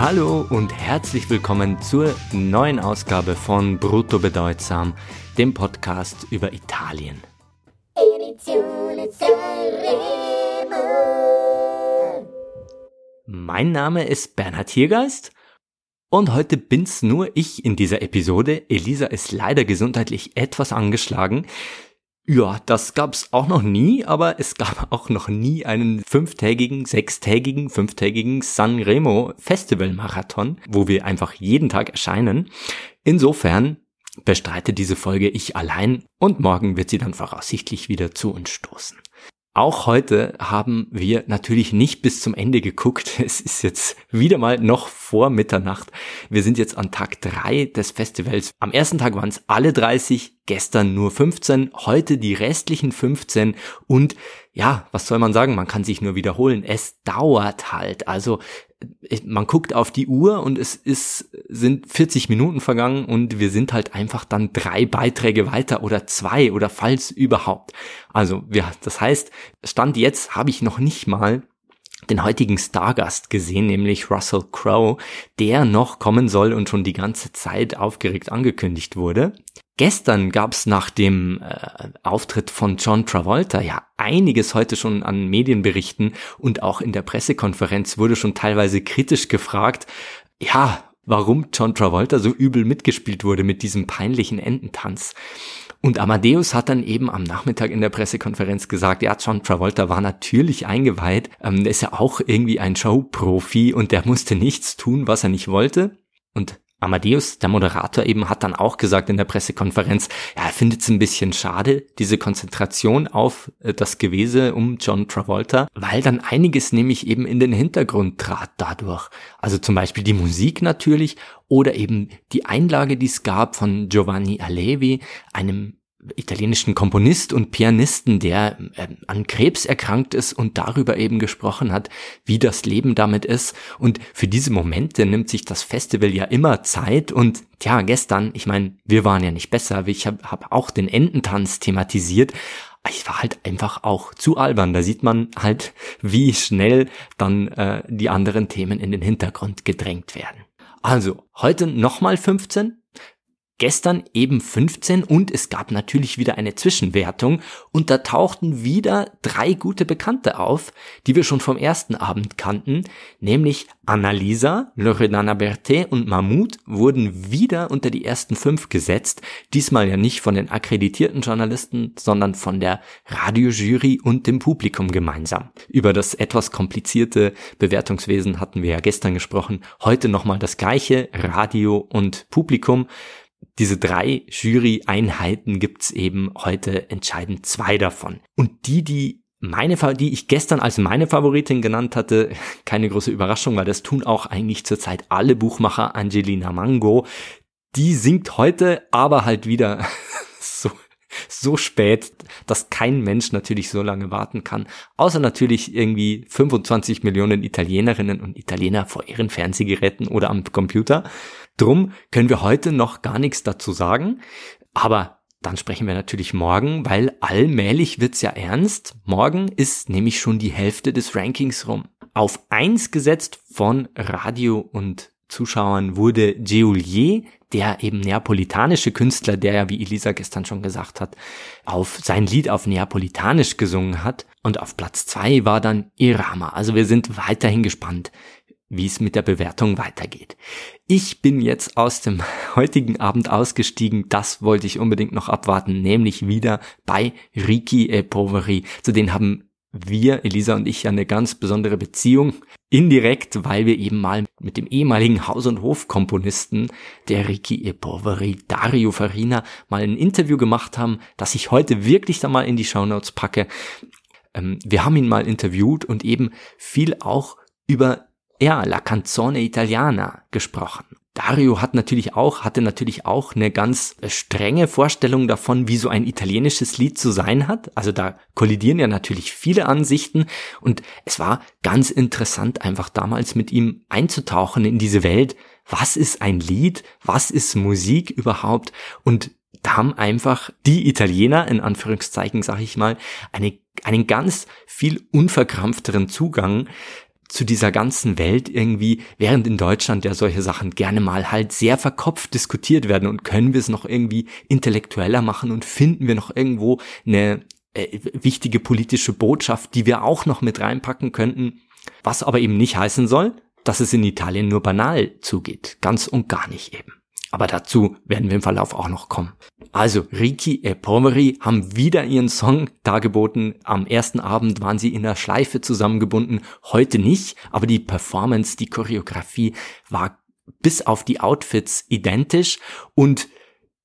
Hallo und herzlich willkommen zur neuen Ausgabe von Brutto Bedeutsam, dem Podcast über Italien. Mein Name ist Bernhard Hiergeist und heute bin's nur ich in dieser Episode. Elisa ist leider gesundheitlich etwas angeschlagen. Ja, das gab's auch noch nie, aber es gab auch noch nie einen fünftägigen, sechstägigen, fünftägigen Sanremo Festival Marathon, wo wir einfach jeden Tag erscheinen. Insofern bestreite diese Folge ich allein und morgen wird sie dann voraussichtlich wieder zu uns stoßen. Auch heute haben wir natürlich nicht bis zum Ende geguckt. Es ist jetzt wieder mal noch vor Mitternacht. Wir sind jetzt an Tag drei des Festivals. Am ersten Tag waren es alle 30, gestern nur 15, heute die restlichen 15 und ja, was soll man sagen? Man kann sich nur wiederholen. Es dauert halt. Also man guckt auf die Uhr und es ist, sind 40 Minuten vergangen und wir sind halt einfach dann drei Beiträge weiter oder zwei oder falls überhaupt. Also, ja, das heißt, Stand jetzt habe ich noch nicht mal den heutigen Stargast gesehen, nämlich Russell Crowe, der noch kommen soll und schon die ganze Zeit aufgeregt angekündigt wurde. Gestern gab's nach dem äh, Auftritt von John Travolta ja einiges heute schon an Medienberichten und auch in der Pressekonferenz wurde schon teilweise kritisch gefragt, ja, warum John Travolta so übel mitgespielt wurde mit diesem peinlichen Ententanz. Und Amadeus hat dann eben am Nachmittag in der Pressekonferenz gesagt, ja, John Travolta war natürlich eingeweiht, ähm, ist ja auch irgendwie ein Showprofi und der musste nichts tun, was er nicht wollte. Und Amadeus, der Moderator eben, hat dann auch gesagt in der Pressekonferenz, ja, er findet es ein bisschen schade, diese Konzentration auf äh, das Gewese um John Travolta, weil dann einiges nämlich eben in den Hintergrund trat dadurch. Also zum Beispiel die Musik natürlich oder eben die Einlage, die es gab von Giovanni Allevi, einem italienischen Komponist und Pianisten, der äh, an Krebs erkrankt ist und darüber eben gesprochen hat, wie das Leben damit ist. Und für diese Momente nimmt sich das Festival ja immer Zeit. Und tja, gestern, ich meine, wir waren ja nicht besser. Ich habe hab auch den Ententanz thematisiert. Ich war halt einfach auch zu albern. Da sieht man halt, wie schnell dann äh, die anderen Themen in den Hintergrund gedrängt werden. Also, heute nochmal 15, Gestern eben 15 und es gab natürlich wieder eine Zwischenwertung. Und da tauchten wieder drei gute Bekannte auf, die wir schon vom ersten Abend kannten, nämlich Annalisa, Loredana Berthet und Mahmoud wurden wieder unter die ersten fünf gesetzt, diesmal ja nicht von den akkreditierten Journalisten, sondern von der Radiojury und dem Publikum gemeinsam. Über das etwas komplizierte Bewertungswesen hatten wir ja gestern gesprochen, heute nochmal das gleiche, Radio und Publikum diese drei Jury-Einheiten gibt's eben heute entscheidend zwei davon. Und die, die meine, die ich gestern als meine Favoritin genannt hatte, keine große Überraschung, weil das tun auch eigentlich zurzeit alle Buchmacher, Angelina Mango, die singt heute aber halt wieder so, so spät, dass kein Mensch natürlich so lange warten kann, außer natürlich irgendwie 25 Millionen Italienerinnen und Italiener vor ihren Fernsehgeräten oder am Computer. Drum können wir heute noch gar nichts dazu sagen, aber dann sprechen wir natürlich morgen, weil allmählich wird's ja ernst. Morgen ist nämlich schon die Hälfte des Rankings rum. Auf eins gesetzt von Radio und Zuschauern wurde Giulier, der eben neapolitanische Künstler, der ja, wie Elisa gestern schon gesagt hat, auf sein Lied auf Neapolitanisch gesungen hat. Und auf Platz zwei war dann Irama. Also wir sind weiterhin gespannt, wie es mit der Bewertung weitergeht. Ich bin jetzt aus dem heutigen Abend ausgestiegen, das wollte ich unbedingt noch abwarten, nämlich wieder bei Ricky e Poveri. Zu denen haben wir, Elisa und ich, eine ganz besondere Beziehung. Indirekt, weil wir eben mal mit dem ehemaligen Haus- und Hofkomponisten der Ricky e Poveri, Dario Farina, mal ein Interview gemacht haben, das ich heute wirklich da mal in die Shownotes packe. Ähm, wir haben ihn mal interviewt und eben viel auch über ja, La Canzone Italiana gesprochen. Dario hat natürlich auch, hatte natürlich auch eine ganz strenge Vorstellung davon, wie so ein italienisches Lied zu sein hat. Also da kollidieren ja natürlich viele Ansichten und es war ganz interessant, einfach damals mit ihm einzutauchen in diese Welt. Was ist ein Lied? Was ist Musik überhaupt? Und da haben einfach die Italiener, in Anführungszeichen sage ich mal, eine, einen ganz viel unverkrampfteren Zugang zu dieser ganzen Welt irgendwie, während in Deutschland ja solche Sachen gerne mal halt sehr verkopft diskutiert werden und können wir es noch irgendwie intellektueller machen und finden wir noch irgendwo eine äh, wichtige politische Botschaft, die wir auch noch mit reinpacken könnten, was aber eben nicht heißen soll, dass es in Italien nur banal zugeht, ganz und gar nicht eben. Aber dazu werden wir im Verlauf auch noch kommen. Also, Riki e Poveri haben wieder ihren Song dargeboten. Am ersten Abend waren sie in der Schleife zusammengebunden, heute nicht, aber die Performance, die Choreografie war bis auf die Outfits identisch und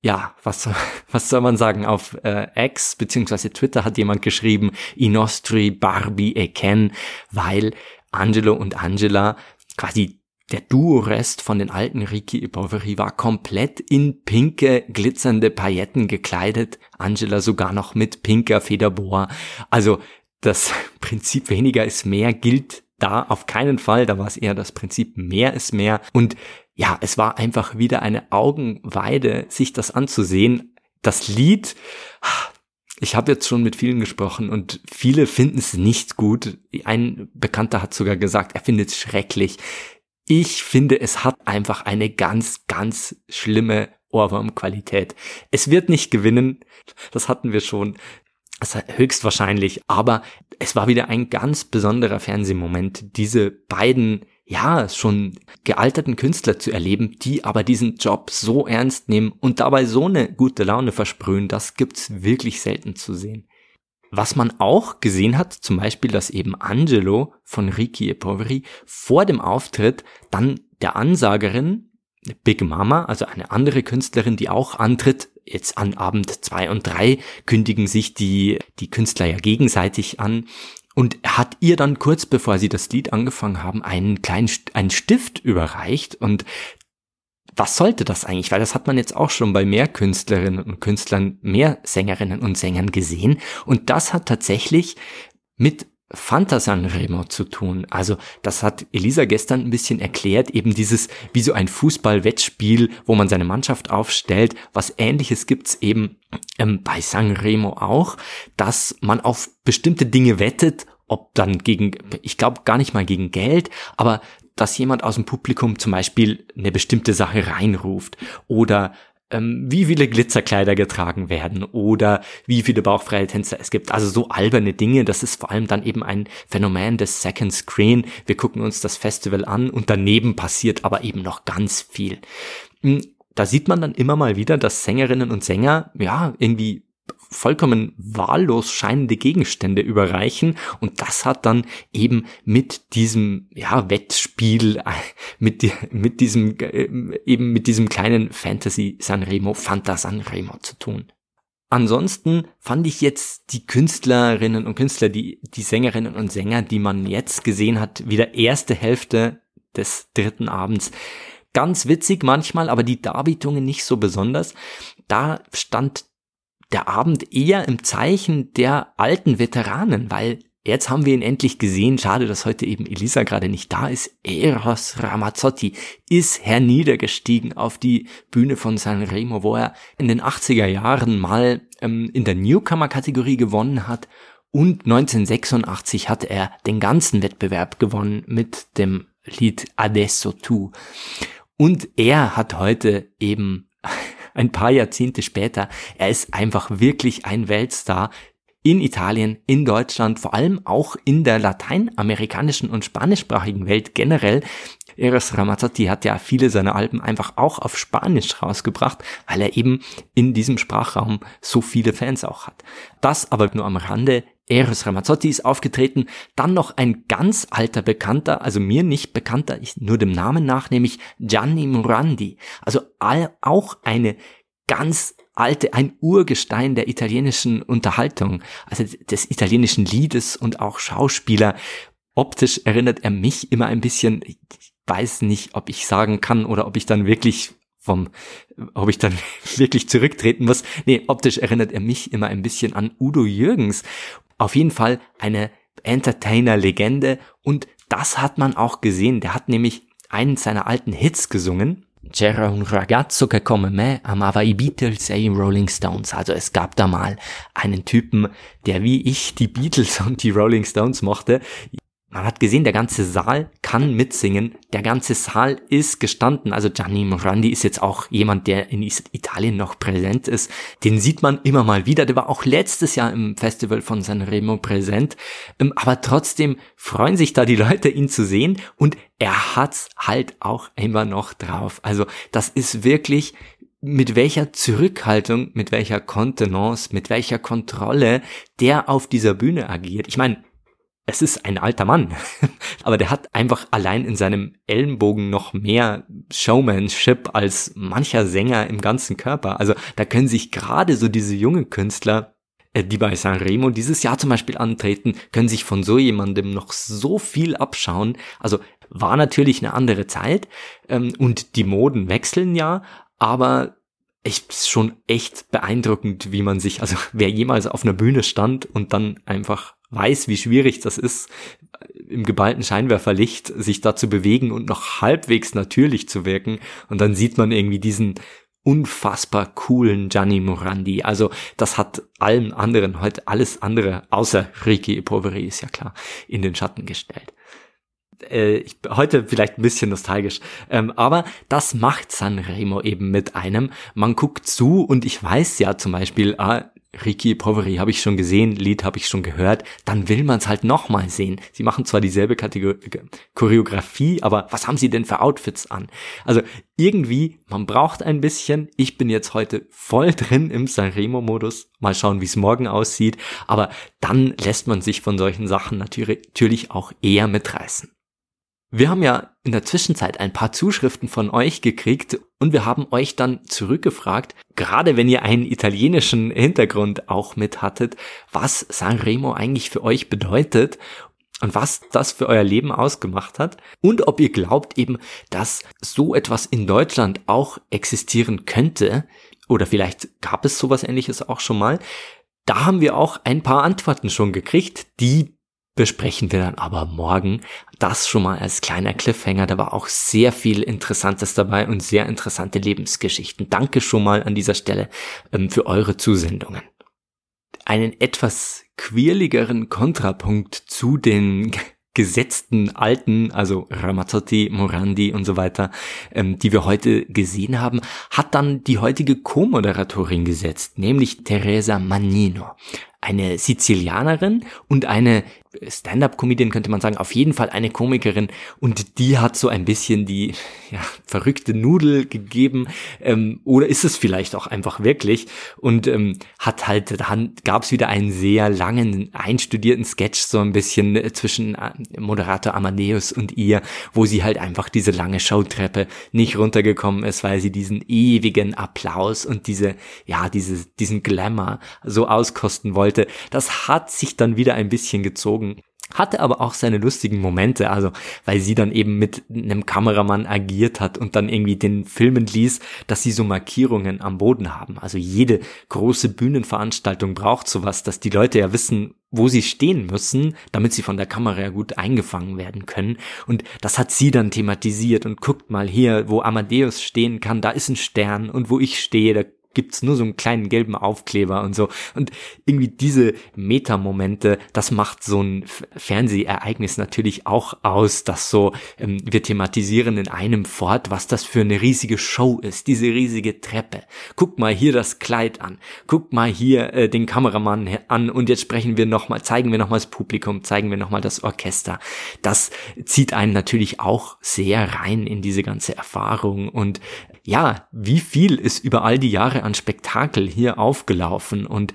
ja, was, was soll man sagen? Auf äh, X beziehungsweise Twitter hat jemand geschrieben, I nostri Barbie e Ken, weil Angelo und Angela quasi der Duo-Rest von den alten Ricky e Poveri war komplett in pinke, glitzernde Pailletten gekleidet. Angela sogar noch mit pinker Federboa. Also das Prinzip weniger ist mehr gilt da auf keinen Fall. Da war es eher das Prinzip mehr ist mehr. Und ja, es war einfach wieder eine Augenweide, sich das anzusehen. Das Lied, ich habe jetzt schon mit vielen gesprochen und viele finden es nicht gut. Ein Bekannter hat sogar gesagt, er findet es schrecklich. Ich finde, es hat einfach eine ganz, ganz schlimme Ohrwurmqualität. Es wird nicht gewinnen, das hatten wir schon, das höchstwahrscheinlich, aber es war wieder ein ganz besonderer Fernsehmoment, diese beiden ja, schon gealterten Künstler zu erleben, die aber diesen Job so ernst nehmen und dabei so eine gute Laune versprühen, das gibt's wirklich selten zu sehen. Was man auch gesehen hat, zum Beispiel, dass eben Angelo von Ricky e Poveri vor dem Auftritt dann der Ansagerin Big Mama, also eine andere Künstlerin, die auch antritt, jetzt an Abend zwei und drei kündigen sich die, die Künstler ja gegenseitig an. Und hat ihr dann kurz bevor sie das Lied angefangen haben, einen kleinen einen Stift überreicht und was sollte das eigentlich? Weil das hat man jetzt auch schon bei mehr Künstlerinnen und Künstlern, mehr Sängerinnen und Sängern gesehen. Und das hat tatsächlich mit Fanta Sanremo zu tun. Also das hat Elisa gestern ein bisschen erklärt, eben dieses wie so ein Fußball-Wettspiel, wo man seine Mannschaft aufstellt. Was ähnliches gibt's eben ähm, bei Sanremo auch, dass man auf bestimmte Dinge wettet ob dann gegen, ich glaube gar nicht mal gegen Geld, aber dass jemand aus dem Publikum zum Beispiel eine bestimmte Sache reinruft oder ähm, wie viele Glitzerkleider getragen werden oder wie viele bauchfreie Tänzer es gibt. Also so alberne Dinge. Das ist vor allem dann eben ein Phänomen des Second Screen. Wir gucken uns das Festival an und daneben passiert aber eben noch ganz viel. Hm, da sieht man dann immer mal wieder, dass Sängerinnen und Sänger, ja, irgendwie vollkommen wahllos scheinende Gegenstände überreichen und das hat dann eben mit diesem ja Wettspiel mit die, mit diesem äh, eben mit diesem kleinen Fantasy Sanremo Fanta Sanremo zu tun. Ansonsten fand ich jetzt die Künstlerinnen und Künstler, die die Sängerinnen und Sänger, die man jetzt gesehen hat, wieder erste Hälfte des dritten Abends ganz witzig manchmal, aber die Darbietungen nicht so besonders. Da stand der Abend eher im Zeichen der alten Veteranen, weil jetzt haben wir ihn endlich gesehen. Schade, dass heute eben Elisa gerade nicht da ist. Eros Ramazzotti ist herniedergestiegen auf die Bühne von Sanremo, wo er in den 80er Jahren mal ähm, in der Newcomer-Kategorie gewonnen hat. Und 1986 hat er den ganzen Wettbewerb gewonnen mit dem Lied Adesso Tu. Und er hat heute eben ein paar Jahrzehnte später, er ist einfach wirklich ein Weltstar in Italien, in Deutschland, vor allem auch in der lateinamerikanischen und spanischsprachigen Welt generell. Eros Ramazzotti hat ja viele seiner Alben einfach auch auf Spanisch rausgebracht, weil er eben in diesem Sprachraum so viele Fans auch hat. Das aber nur am Rande. Eros Ramazzotti ist aufgetreten, dann noch ein ganz alter Bekannter, also mir nicht bekannter, ich nur dem Namen nach, nämlich Gianni Morandi. Also all, auch eine ganz alte, ein Urgestein der italienischen Unterhaltung, also des italienischen Liedes und auch Schauspieler. Optisch erinnert er mich immer ein bisschen, ich weiß nicht, ob ich sagen kann oder ob ich dann wirklich vom, ob ich dann wirklich zurücktreten muss. Nee, optisch erinnert er mich immer ein bisschen an Udo Jürgens. Auf jeden Fall eine Entertainer-Legende und das hat man auch gesehen. Der hat nämlich einen seiner alten Hits gesungen. C'era un ragazzo che come me amava i Beatles e i Rolling Stones. Also es gab da mal einen Typen, der wie ich die Beatles und die Rolling Stones mochte. Man hat gesehen, der ganze Saal kann mitsingen. Der ganze Saal ist gestanden. Also Gianni Morandi ist jetzt auch jemand, der in Italien noch präsent ist. Den sieht man immer mal wieder. Der war auch letztes Jahr im Festival von Sanremo präsent. Ähm, aber trotzdem freuen sich da die Leute, ihn zu sehen. Und er hat's halt auch immer noch drauf. Also das ist wirklich mit welcher Zurückhaltung, mit welcher Kontenance, mit welcher Kontrolle der auf dieser Bühne agiert. Ich meine, es ist ein alter Mann, aber der hat einfach allein in seinem Ellenbogen noch mehr Showmanship als mancher Sänger im ganzen Körper. Also da können sich gerade so diese jungen Künstler, äh, die bei Sanremo dieses Jahr zum Beispiel antreten, können sich von so jemandem noch so viel abschauen. Also war natürlich eine andere Zeit ähm, und die Moden wechseln ja, aber ich ist schon echt beeindruckend, wie man sich, also wer jemals auf einer Bühne stand und dann einfach weiß, wie schwierig das ist, im geballten Scheinwerferlicht sich da zu bewegen und noch halbwegs natürlich zu wirken. Und dann sieht man irgendwie diesen unfassbar coolen Gianni Morandi. Also das hat allen anderen heute alles andere, außer Ricky Poveri ist ja klar, in den Schatten gestellt äh, ich, heute vielleicht ein bisschen nostalgisch, ähm, aber das macht Sanremo eben mit einem. Man guckt zu und ich weiß ja zum Beispiel, ah, Ricky Poveri habe ich schon gesehen, Lied habe ich schon gehört, dann will man es halt nochmal sehen. Sie machen zwar dieselbe Kategor Choreografie, aber was haben sie denn für Outfits an? Also irgendwie, man braucht ein bisschen. Ich bin jetzt heute voll drin im Sanremo-Modus. Mal schauen, wie es morgen aussieht. Aber dann lässt man sich von solchen Sachen natürlich auch eher mitreißen. Wir haben ja in der Zwischenzeit ein paar Zuschriften von euch gekriegt und wir haben euch dann zurückgefragt, gerade wenn ihr einen italienischen Hintergrund auch mit hattet, was Sanremo eigentlich für euch bedeutet und was das für euer Leben ausgemacht hat und ob ihr glaubt eben, dass so etwas in Deutschland auch existieren könnte oder vielleicht gab es sowas ähnliches auch schon mal. Da haben wir auch ein paar Antworten schon gekriegt, die besprechen wir dann aber morgen. Das schon mal als kleiner Cliffhanger. Da war auch sehr viel Interessantes dabei und sehr interessante Lebensgeschichten. Danke schon mal an dieser Stelle ähm, für eure Zusendungen. Einen etwas quirligeren Kontrapunkt zu den gesetzten alten, also Ramazzotti, Morandi und so weiter, ähm, die wir heute gesehen haben, hat dann die heutige Co-Moderatorin gesetzt, nämlich Teresa Manino eine Sizilianerin und eine Stand-up-Comedian könnte man sagen, auf jeden Fall eine Komikerin. Und die hat so ein bisschen die ja, verrückte Nudel gegeben. Ähm, oder ist es vielleicht auch einfach wirklich? Und ähm, hat halt, dann gab es wieder einen sehr langen, einstudierten Sketch so ein bisschen äh, zwischen äh, Moderator Amadeus und ihr, wo sie halt einfach diese lange Showtreppe nicht runtergekommen ist, weil sie diesen ewigen Applaus und diese, ja, diese, diesen Glamour so auskosten wollte. Das hat sich dann wieder ein bisschen gezogen hatte aber auch seine lustigen Momente, also weil sie dann eben mit einem Kameramann agiert hat und dann irgendwie den filmen ließ, dass sie so Markierungen am Boden haben. Also jede große Bühnenveranstaltung braucht sowas, dass die Leute ja wissen, wo sie stehen müssen, damit sie von der Kamera ja gut eingefangen werden können. Und das hat sie dann thematisiert und guckt mal hier, wo Amadeus stehen kann, da ist ein Stern und wo ich stehe, da gibt's nur so einen kleinen gelben Aufkleber und so. Und irgendwie diese Metamomente, das macht so ein Fernsehereignis natürlich auch aus, dass so, ähm, wir thematisieren in einem fort, was das für eine riesige Show ist, diese riesige Treppe. Guck mal hier das Kleid an, guck mal hier äh, den Kameramann an und jetzt sprechen wir nochmal, zeigen wir nochmal das Publikum, zeigen wir nochmal das Orchester. Das zieht einen natürlich auch sehr rein in diese ganze Erfahrung und ja, wie viel ist über all die Jahre an Spektakel hier aufgelaufen und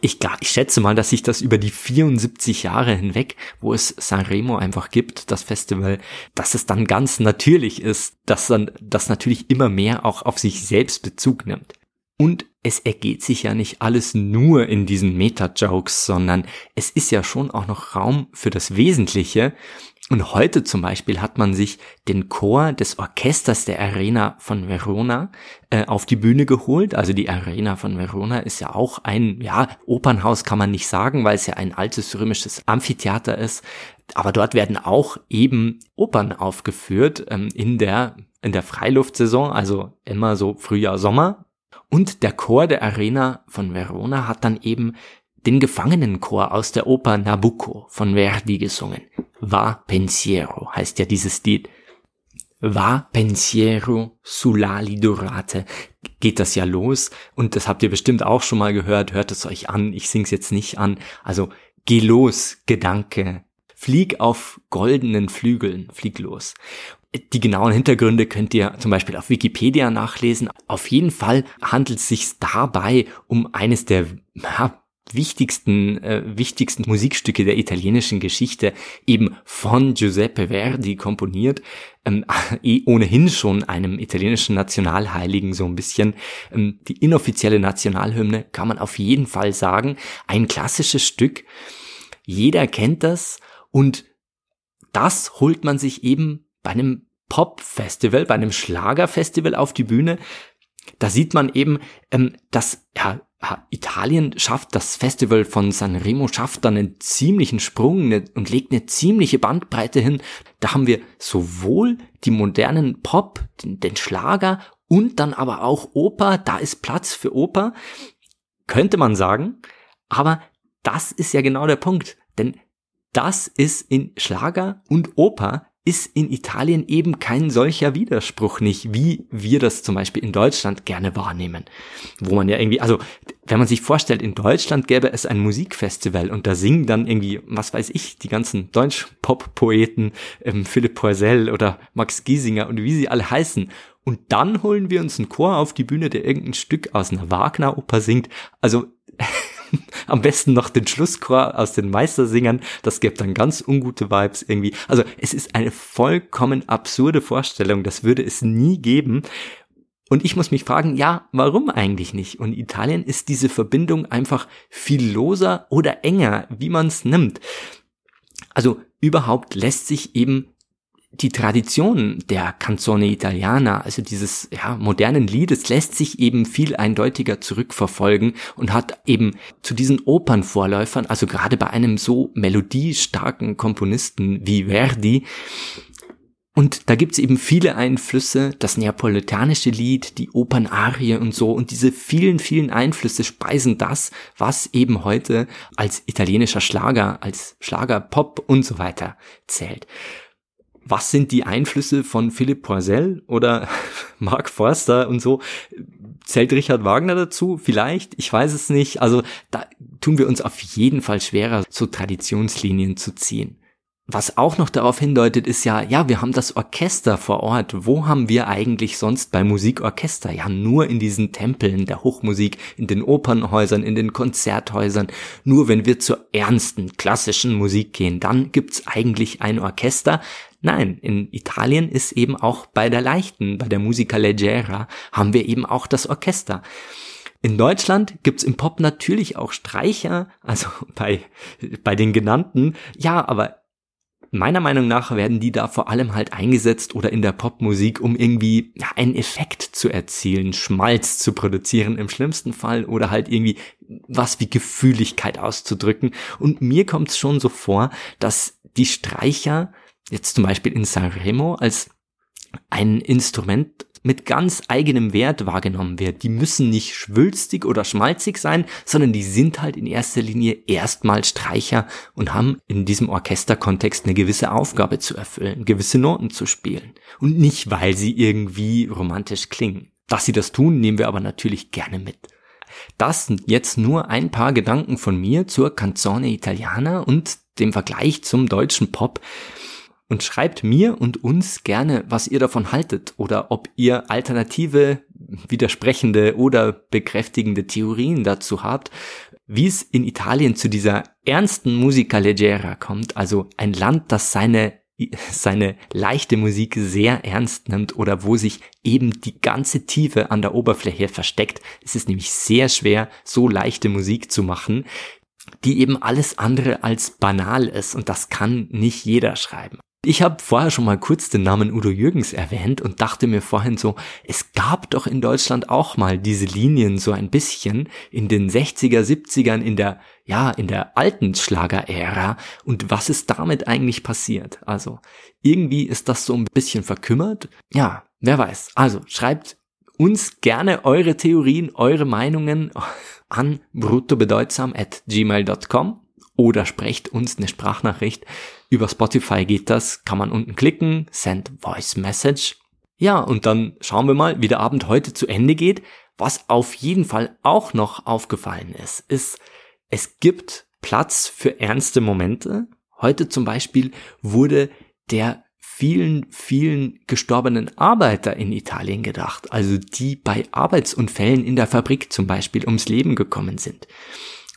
ich, ich schätze mal, dass sich das über die 74 Jahre hinweg, wo es Sanremo einfach gibt, das Festival, dass es dann ganz natürlich ist, dass dann das natürlich immer mehr auch auf sich selbst Bezug nimmt. Und es ergeht sich ja nicht alles nur in diesen Meta-Jokes, sondern es ist ja schon auch noch Raum für das Wesentliche. Und heute zum Beispiel hat man sich den Chor des Orchesters der Arena von Verona äh, auf die Bühne geholt. Also die Arena von Verona ist ja auch ein, ja, Opernhaus kann man nicht sagen, weil es ja ein altes römisches Amphitheater ist. Aber dort werden auch eben Opern aufgeführt ähm, in der in der Freiluftsaison, also immer so Frühjahr, Sommer. Und der Chor der Arena von Verona hat dann eben den Gefangenenchor aus der Oper Nabucco von Verdi gesungen. Va pensiero heißt ja dieses Lied. Va pensiero sull'ali dorate geht das ja los und das habt ihr bestimmt auch schon mal gehört, hört es euch an, ich sing's jetzt nicht an. Also geh los, Gedanke, flieg auf goldenen Flügeln, flieg los. Die genauen Hintergründe könnt ihr zum Beispiel auf Wikipedia nachlesen. Auf jeden Fall handelt es sich dabei um eines der ja, wichtigsten, äh, wichtigsten Musikstücke der italienischen Geschichte, eben von Giuseppe Verdi komponiert, ähm, eh ohnehin schon einem italienischen Nationalheiligen so ein bisschen. Ähm, die inoffizielle Nationalhymne kann man auf jeden Fall sagen. Ein klassisches Stück. Jeder kennt das und das holt man sich eben bei einem Pop-Festival, bei einem Schlagerfestival auf die Bühne. Da sieht man eben, ähm, dass ja, Italien schafft, das Festival von Sanremo schafft dann einen ziemlichen Sprung und legt eine ziemliche Bandbreite hin. Da haben wir sowohl die modernen Pop, den, den Schlager und dann aber auch Oper. Da ist Platz für Oper, könnte man sagen. Aber das ist ja genau der Punkt. Denn das ist in Schlager und Oper ist in Italien eben kein solcher Widerspruch nicht, wie wir das zum Beispiel in Deutschland gerne wahrnehmen. Wo man ja irgendwie, also wenn man sich vorstellt, in Deutschland gäbe es ein Musikfestival und da singen dann irgendwie, was weiß ich, die ganzen Deutsch-Pop-Poeten, ähm, Philipp Poisel oder Max Giesinger und wie sie alle heißen. Und dann holen wir uns einen Chor auf die Bühne, der irgendein Stück aus einer Wagner-Oper singt. Also Am besten noch den Schlusschor aus den Meistersingern. Das gibt dann ganz ungute Vibes irgendwie. Also es ist eine vollkommen absurde Vorstellung. Das würde es nie geben. Und ich muss mich fragen, ja, warum eigentlich nicht? Und Italien ist diese Verbindung einfach viel loser oder enger, wie man es nimmt. Also überhaupt lässt sich eben die Tradition der Canzone Italiana, also dieses ja, modernen Liedes, lässt sich eben viel eindeutiger zurückverfolgen und hat eben zu diesen Opernvorläufern, also gerade bei einem so melodiestarken Komponisten wie Verdi, und da gibt's eben viele Einflüsse, das neapolitanische Lied, die Opernarie und so. Und diese vielen, vielen Einflüsse speisen das, was eben heute als italienischer Schlager, als Schlagerpop und so weiter zählt was sind die Einflüsse von Philipp Poisel oder Mark Forster und so? Zählt Richard Wagner dazu? Vielleicht? Ich weiß es nicht. Also da tun wir uns auf jeden Fall schwerer, so Traditionslinien zu ziehen. Was auch noch darauf hindeutet, ist ja, ja, wir haben das Orchester vor Ort. Wo haben wir eigentlich sonst bei Musikorchester? Ja, nur in diesen Tempeln der Hochmusik, in den Opernhäusern, in den Konzerthäusern. Nur wenn wir zur ernsten, klassischen Musik gehen, dann gibt's eigentlich ein Orchester. Nein, in Italien ist eben auch bei der leichten, bei der Musica Leggera, haben wir eben auch das Orchester. In Deutschland gibt's im Pop natürlich auch Streicher, also bei, bei den genannten. Ja, aber meiner Meinung nach werden die da vor allem halt eingesetzt oder in der Popmusik, um irgendwie einen Effekt zu erzielen, Schmalz zu produzieren im schlimmsten Fall oder halt irgendwie was wie Gefühligkeit auszudrücken. Und mir kommt's schon so vor, dass die Streicher jetzt zum Beispiel in Sanremo als ein Instrument mit ganz eigenem Wert wahrgenommen wird. Die müssen nicht schwülstig oder schmalzig sein, sondern die sind halt in erster Linie erstmal Streicher und haben in diesem Orchesterkontext eine gewisse Aufgabe zu erfüllen, gewisse Noten zu spielen. Und nicht, weil sie irgendwie romantisch klingen. Dass sie das tun, nehmen wir aber natürlich gerne mit. Das sind jetzt nur ein paar Gedanken von mir zur Canzone Italiana und dem Vergleich zum deutschen Pop und schreibt mir und uns gerne, was ihr davon haltet oder ob ihr alternative, widersprechende oder bekräftigende Theorien dazu habt, wie es in Italien zu dieser ernsten Musica leggera kommt, also ein Land, das seine seine leichte Musik sehr ernst nimmt oder wo sich eben die ganze Tiefe an der Oberfläche versteckt. Es ist nämlich sehr schwer, so leichte Musik zu machen, die eben alles andere als banal ist und das kann nicht jeder schreiben. Ich habe vorher schon mal kurz den Namen Udo Jürgens erwähnt und dachte mir vorhin so, es gab doch in Deutschland auch mal diese Linien so ein bisschen in den 60er, 70ern in der, ja, in der alten Schlagerära und was ist damit eigentlich passiert? Also irgendwie ist das so ein bisschen verkümmert. Ja, wer weiß. Also schreibt uns gerne eure Theorien, eure Meinungen an bruttobedeutsam at gmail.com oder sprecht uns eine Sprachnachricht. Über Spotify geht das, kann man unten klicken, Send Voice Message. Ja, und dann schauen wir mal, wie der Abend heute zu Ende geht. Was auf jeden Fall auch noch aufgefallen ist, ist, es gibt Platz für ernste Momente. Heute zum Beispiel wurde der vielen, vielen gestorbenen Arbeiter in Italien gedacht, also die bei Arbeitsunfällen in der Fabrik zum Beispiel ums Leben gekommen sind.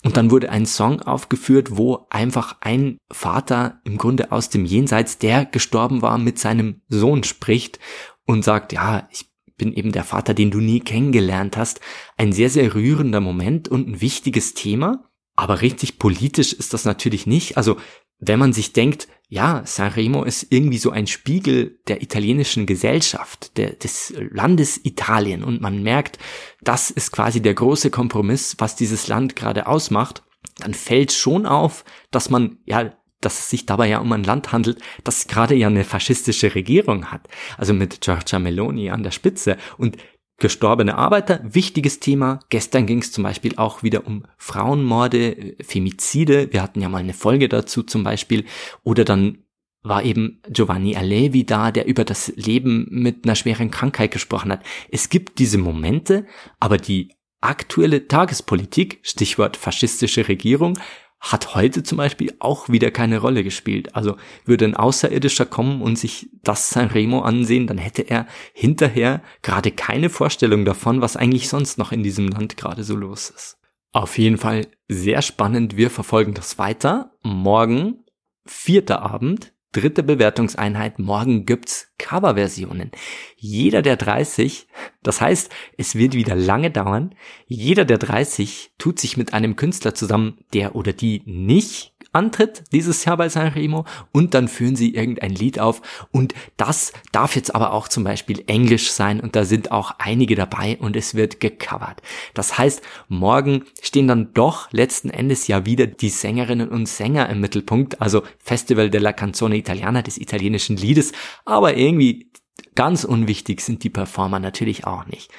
Und dann wurde ein Song aufgeführt, wo einfach ein Vater im Grunde aus dem Jenseits, der gestorben war, mit seinem Sohn spricht und sagt, ja, ich bin eben der Vater, den du nie kennengelernt hast. Ein sehr, sehr rührender Moment und ein wichtiges Thema. Aber richtig politisch ist das natürlich nicht. Also wenn man sich denkt, ja, Sanremo ist irgendwie so ein Spiegel der italienischen Gesellschaft, der, des Landes Italien und man merkt, das ist quasi der große Kompromiss, was dieses Land gerade ausmacht, dann fällt schon auf, dass man ja dass es sich dabei ja um ein Land handelt, das gerade ja eine faschistische Regierung hat. Also mit Giorgia Meloni an der Spitze. Und gestorbene Arbeiter, wichtiges Thema. Gestern ging es zum Beispiel auch wieder um Frauenmorde, Femizide. Wir hatten ja mal eine Folge dazu zum Beispiel. Oder dann war eben Giovanni Alevi da, der über das Leben mit einer schweren Krankheit gesprochen hat. Es gibt diese Momente, aber die aktuelle Tagespolitik, Stichwort faschistische Regierung, hat heute zum Beispiel auch wieder keine Rolle gespielt. Also würde ein Außerirdischer kommen und sich das Sanremo ansehen, dann hätte er hinterher gerade keine Vorstellung davon, was eigentlich sonst noch in diesem Land gerade so los ist. Auf jeden Fall sehr spannend. Wir verfolgen das weiter. Morgen, vierter Abend, dritte Bewertungseinheit. Morgen gibt's Coverversionen. Jeder der 30, das heißt, es wird wieder lange dauern. Jeder der 30 tut sich mit einem Künstler zusammen, der oder die nicht antritt dieses Jahr bei Sanremo und dann führen sie irgendein Lied auf und das darf jetzt aber auch zum Beispiel Englisch sein und da sind auch einige dabei und es wird gecovert. Das heißt, morgen stehen dann doch letzten Endes ja wieder die Sängerinnen und Sänger im Mittelpunkt, also Festival della Canzone Italiana des italienischen Liedes, aber irgendwie ganz unwichtig sind die Performer natürlich auch nicht.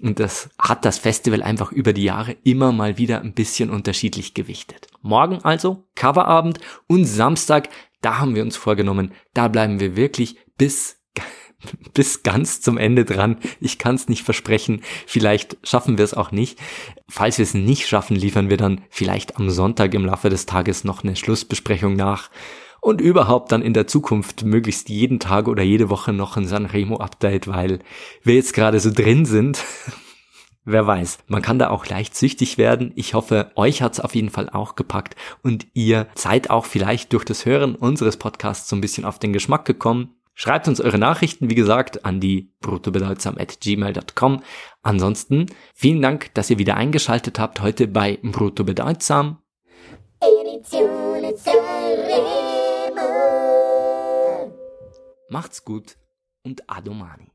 Und das hat das Festival einfach über die Jahre immer mal wieder ein bisschen unterschiedlich gewichtet. Morgen also Coverabend und Samstag, da haben wir uns vorgenommen, da bleiben wir wirklich bis bis ganz zum Ende dran. Ich kann es nicht versprechen. Vielleicht schaffen wir es auch nicht. Falls wir es nicht schaffen, liefern wir dann vielleicht am Sonntag im Laufe des Tages noch eine Schlussbesprechung nach und überhaupt dann in der Zukunft möglichst jeden Tag oder jede Woche noch ein Sanremo-Update, weil wir jetzt gerade so drin sind. Wer weiß, man kann da auch leicht süchtig werden. Ich hoffe, euch hat's auf jeden Fall auch gepackt und ihr seid auch vielleicht durch das Hören unseres Podcasts so ein bisschen auf den Geschmack gekommen. Schreibt uns eure Nachrichten, wie gesagt, an die bruttobedeutsam.gmail.com. Ansonsten vielen Dank, dass ihr wieder eingeschaltet habt heute bei Bruttobedeutsam. Edizione Macht's gut und Adomani.